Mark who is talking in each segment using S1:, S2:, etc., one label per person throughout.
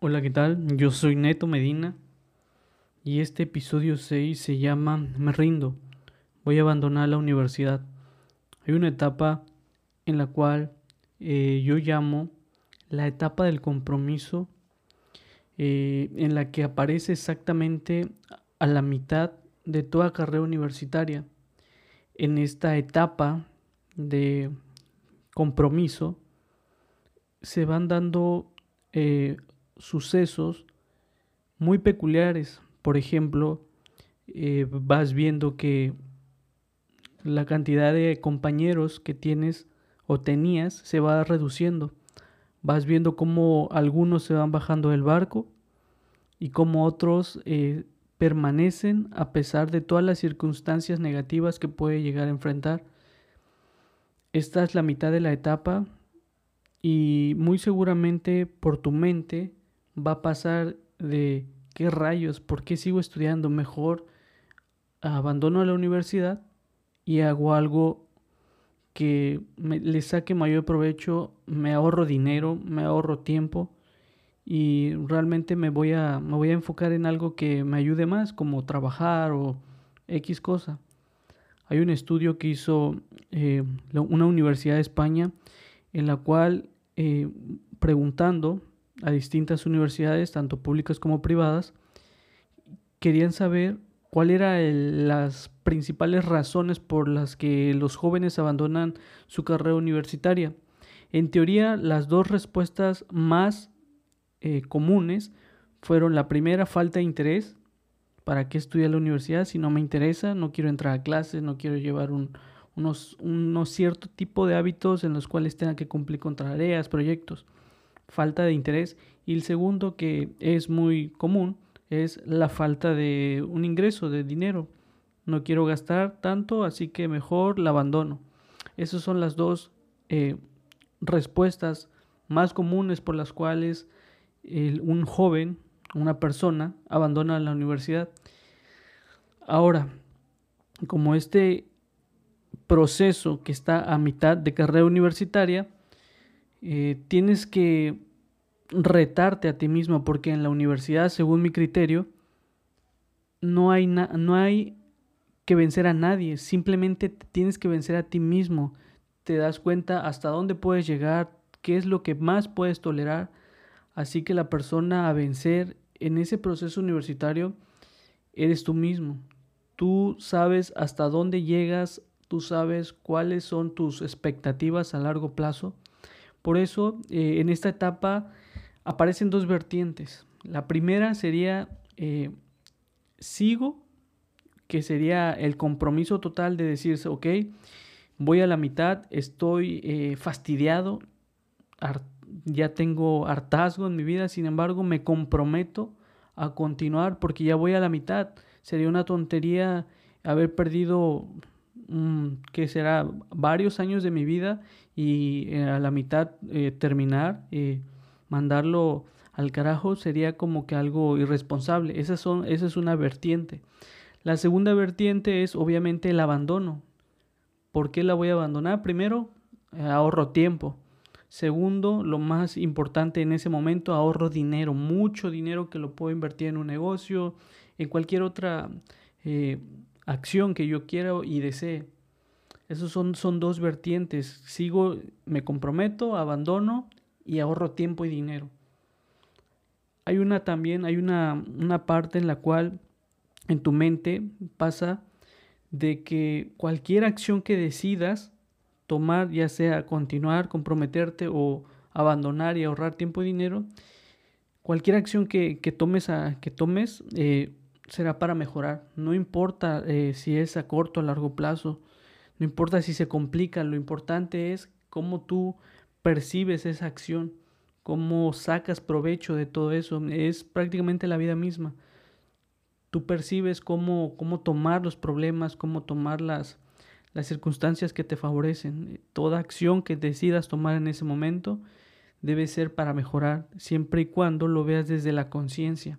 S1: Hola, ¿qué tal? Yo soy Neto Medina y este episodio 6 se llama Me rindo, voy a abandonar la universidad. Hay una etapa en la cual eh, yo llamo la etapa del compromiso, eh, en la que aparece exactamente a la mitad de toda carrera universitaria. En esta etapa de compromiso se van dando eh, sucesos muy peculiares. Por ejemplo, eh, vas viendo que la cantidad de compañeros que tienes o tenías se va reduciendo. Vas viendo cómo algunos se van bajando del barco y cómo otros eh, permanecen a pesar de todas las circunstancias negativas que puede llegar a enfrentar. Esta es la mitad de la etapa y muy seguramente por tu mente va a pasar de qué rayos, por qué sigo estudiando, mejor abandono la universidad y hago algo que me, le saque mayor provecho, me ahorro dinero, me ahorro tiempo y realmente me voy a, me voy a enfocar en algo que me ayude más, como trabajar o X cosa. Hay un estudio que hizo eh, una universidad de España en la cual eh, preguntando a distintas universidades, tanto públicas como privadas, querían saber cuáles eran las principales razones por las que los jóvenes abandonan su carrera universitaria. En teoría, las dos respuestas más eh, comunes fueron la primera, falta de interés. ¿Para qué estudiar la universidad si no me interesa? No quiero entrar a clases, no quiero llevar un, unos, cierto tipo de hábitos en los cuales tenga que cumplir con tareas, proyectos falta de interés y el segundo que es muy común es la falta de un ingreso de dinero. No quiero gastar tanto, así que mejor la abandono. Esas son las dos eh, respuestas más comunes por las cuales un joven, una persona, abandona la universidad. Ahora, como este proceso que está a mitad de carrera universitaria, eh, tienes que retarte a ti mismo porque en la universidad, según mi criterio, no hay, no hay que vencer a nadie, simplemente tienes que vencer a ti mismo. Te das cuenta hasta dónde puedes llegar, qué es lo que más puedes tolerar. Así que la persona a vencer en ese proceso universitario eres tú mismo. Tú sabes hasta dónde llegas, tú sabes cuáles son tus expectativas a largo plazo por eso, eh, en esta etapa aparecen dos vertientes. La primera sería eh, sigo, que sería el compromiso total de decirse, ok, voy a la mitad, estoy eh, fastidiado, ya tengo hartazgo en mi vida, sin embargo me comprometo a continuar porque ya voy a la mitad. Sería una tontería haber perdido Mm, que será varios años de mi vida y eh, a la mitad eh, terminar, eh, mandarlo al carajo sería como que algo irresponsable. Esa, son, esa es una vertiente. La segunda vertiente es obviamente el abandono. ¿Por qué la voy a abandonar? Primero, ahorro tiempo. Segundo, lo más importante en ese momento, ahorro dinero, mucho dinero que lo puedo invertir en un negocio, en cualquier otra acción que yo quiero y desee. Esos son, son dos vertientes. Sigo, me comprometo, abandono y ahorro tiempo y dinero. Hay una también, hay una, una parte en la cual en tu mente pasa de que cualquier acción que decidas tomar, ya sea continuar, comprometerte o abandonar y ahorrar tiempo y dinero, cualquier acción que, que tomes, a, que tomes eh, será para mejorar. No importa eh, si es a corto o a largo plazo, no importa si se complica, lo importante es cómo tú percibes esa acción, cómo sacas provecho de todo eso. Es prácticamente la vida misma. Tú percibes cómo, cómo tomar los problemas, cómo tomar las, las circunstancias que te favorecen. Toda acción que decidas tomar en ese momento debe ser para mejorar, siempre y cuando lo veas desde la conciencia.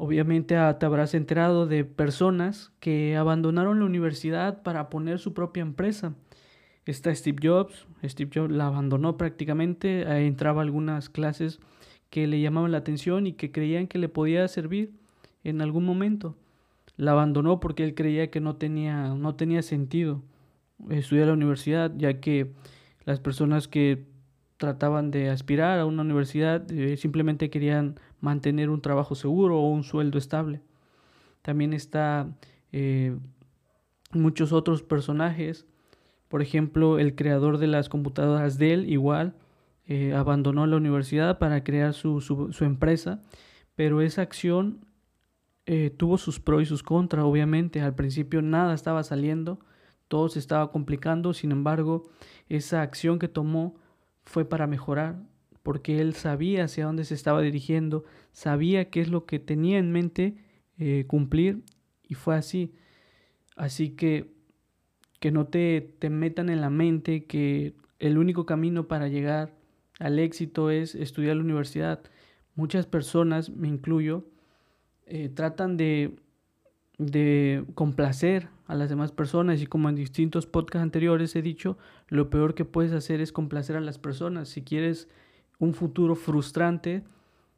S1: Obviamente ah, te habrás enterado de personas que abandonaron la universidad para poner su propia empresa. Está Steve Jobs, Steve Jobs la abandonó prácticamente, entraba algunas clases que le llamaban la atención y que creían que le podía servir en algún momento. La abandonó porque él creía que no tenía, no tenía sentido estudiar a la universidad, ya que las personas que trataban de aspirar a una universidad eh, simplemente querían mantener un trabajo seguro o un sueldo estable. También está eh, muchos otros personajes, por ejemplo, el creador de las computadoras Dell igual eh, abandonó la universidad para crear su, su, empresa, pero esa acción tuvo sus pros y sus contras, obviamente. Al principio nada estaba saliendo, todo se estaba complicando, sin embargo, esa acción que tomó fue para mejorar, porque él sabía hacia dónde se estaba dirigiendo, sabía qué es lo que tenía en mente eh, cumplir y fue así. Así que que no te, te metan en la mente que el único camino para llegar al éxito es estudiar la universidad. Muchas personas, me incluyo, eh, tratan de, de complacer a las demás personas y como en distintos podcasts anteriores he dicho, lo peor que puedes hacer es complacer a las personas. Si quieres un futuro frustrante,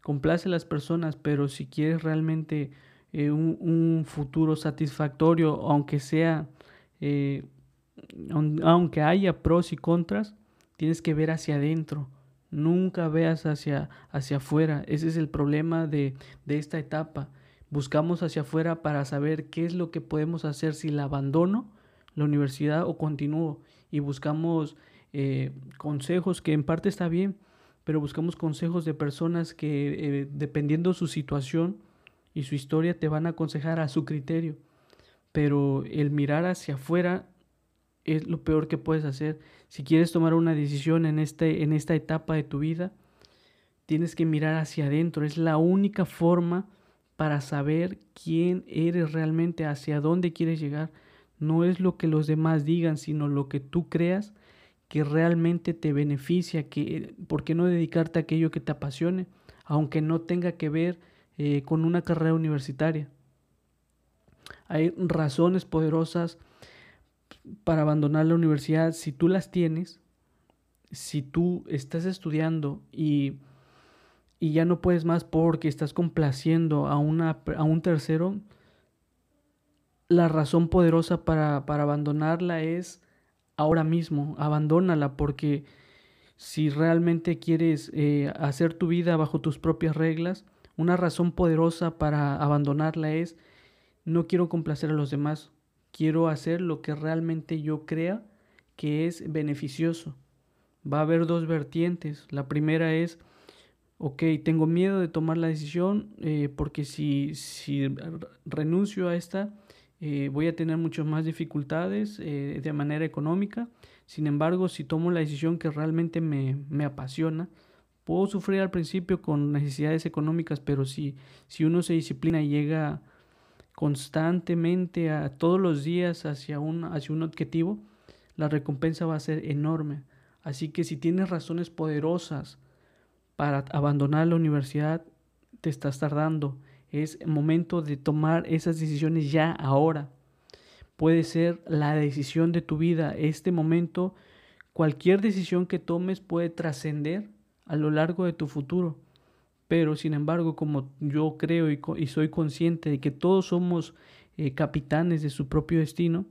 S1: complace a las personas, pero si quieres realmente eh, un, futuro satisfactorio, aunque sea, eh, aunque haya pros y contras, tienes que ver hacia adentro. Nunca veas hacia, hacia afuera. Ese es el problema de, de esta etapa buscamos hacia afuera para saber qué es lo que podemos hacer si la abandono la universidad o continúo y buscamos eh, consejos que en parte está bien, pero buscamos consejos de personas que eh, dependiendo su situación y su historia te van a aconsejar a su criterio. Pero el mirar hacia afuera es lo peor que puedes hacer. Si quieres tomar una decisión en, este, en esta etapa de tu vida, tienes que mirar hacia adentro. Es la única forma para saber quién eres realmente, hacia dónde quieres llegar. No es lo que los demás digan, sino lo que tú creas que realmente te beneficia, que, ¿por qué no dedicarte a aquello que te apasione, aunque no tenga que ver eh, con una carrera universitaria? Hay razones poderosas para abandonar la universidad si tú las tienes, si tú estás estudiando y y ya no puedes más porque estás complaciendo a, una, a un tercero, la razón poderosa para, para abandonarla es ahora mismo, abandónala porque si realmente quieres eh, hacer tu vida bajo tus propias reglas, una razón poderosa para abandonarla es no quiero complacer a los demás, quiero hacer lo que realmente yo crea que es beneficioso. Va a haber dos vertientes. La primera es ok, tengo miedo de tomar la decisión eh, porque si, si, renuncio a esta eh, voy a tener muchas más dificultades eh, de manera económica. Sin embargo, si tomo la decisión que realmente me, me, apasiona, puedo sufrir al principio con necesidades económicas, pero si, si uno se disciplina y llega constantemente a todos los días hacia un, hacia un objetivo, la recompensa va a ser enorme. Así que si tienes razones poderosas, para abandonar la universidad te estás tardando. Es momento de tomar esas decisiones ya ahora. Puede ser la decisión de tu vida. Este momento, cualquier decisión que tomes puede trascender a lo largo de tu futuro. Pero sin embargo, como yo creo y, soy consciente de que todos somos eh, capitanes de su propio destino,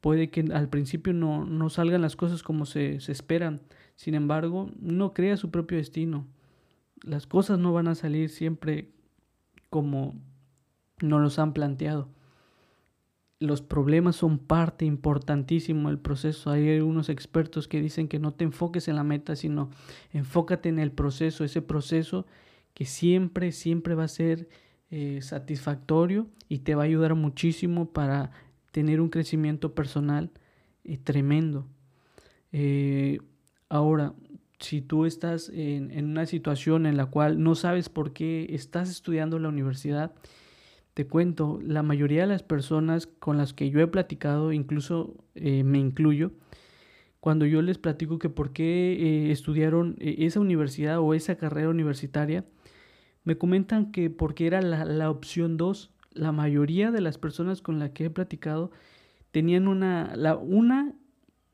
S1: puede que al principio no, salgan las cosas como se, se esperan. Sin embargo, no crea su propio destino. Las cosas no van a salir siempre como nos los han planteado. Los problemas son parte importantísima del proceso. Hay algunos expertos que dicen que no te enfoques en la meta, sino enfócate en el proceso, ese proceso que siempre, siempre va a ser eh, satisfactorio y te va a ayudar muchísimo para tener un crecimiento personal eh, tremendo. Eh, Ahora, si tú estás en, una situación en la cual no sabes por qué estás estudiando la universidad, te cuento, la mayoría de las personas con las que yo he platicado, incluso eh, me incluyo, cuando yo les platico que por qué eh, estudiaron eh, esa universidad o esa carrera universitaria, me comentan que porque era la, la opción 2. La mayoría de las personas con las que he platicado tenían una, la, una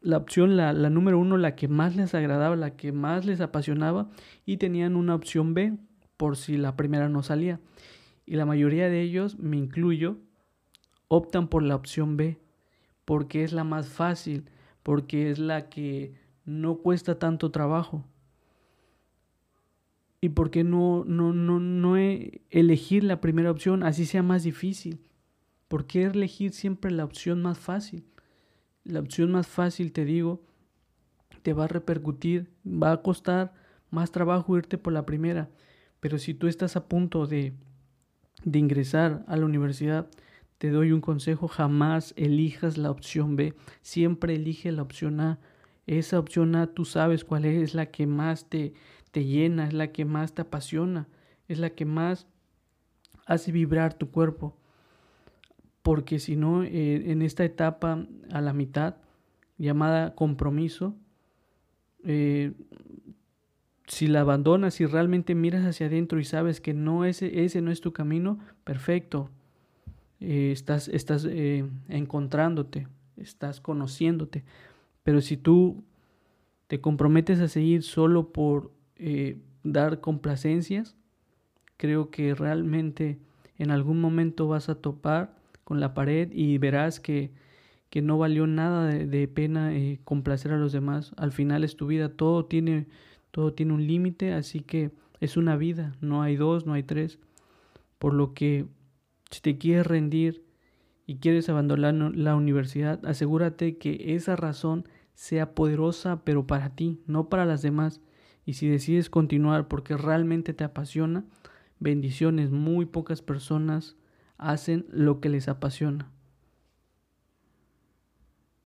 S1: la opción, la, la número uno, la que más les agradaba, la que más les apasionaba, y tenían una opción B por si la primera no salía. Y la mayoría de ellos, me incluyo, optan por la opción B, porque es la más fácil, porque es la que no cuesta tanto trabajo. ¿Y por qué no, no, no, no elegir la primera opción, así sea más difícil? ¿Por qué elegir siempre la opción más fácil? La opción más fácil, te digo, te va a repercutir, va a costar más trabajo irte por la primera. Pero si tú estás a punto de, de ingresar a la universidad, te doy un consejo, jamás elijas la opción B, siempre elige la opción A. Esa opción A tú sabes cuál es, es la que más te, te llena, es la que más te apasiona, es la que más hace vibrar tu cuerpo porque si no, eh, en esta etapa a la mitad, llamada compromiso, eh, si la abandonas, si realmente miras hacia adentro y sabes que no ese, ese no es tu camino, perfecto. Eh, estás estás encontrándote, estás conociéndote. Pero si tú te comprometes a seguir solo por dar complacencias, creo que realmente en algún momento vas a topar con la pared y verás que, que no valió nada de, pena eh, complacer a los demás. Al final es tu vida, todo tiene, todo tiene un límite, así que es una vida, no hay dos, no hay tres. Por lo que si te quieres rendir y quieres abandonar la universidad, asegúrate que esa razón sea poderosa, pero para ti, no para las demás. Y si decides continuar porque realmente te apasiona, bendiciones, muy pocas personas hacen lo que les apasiona.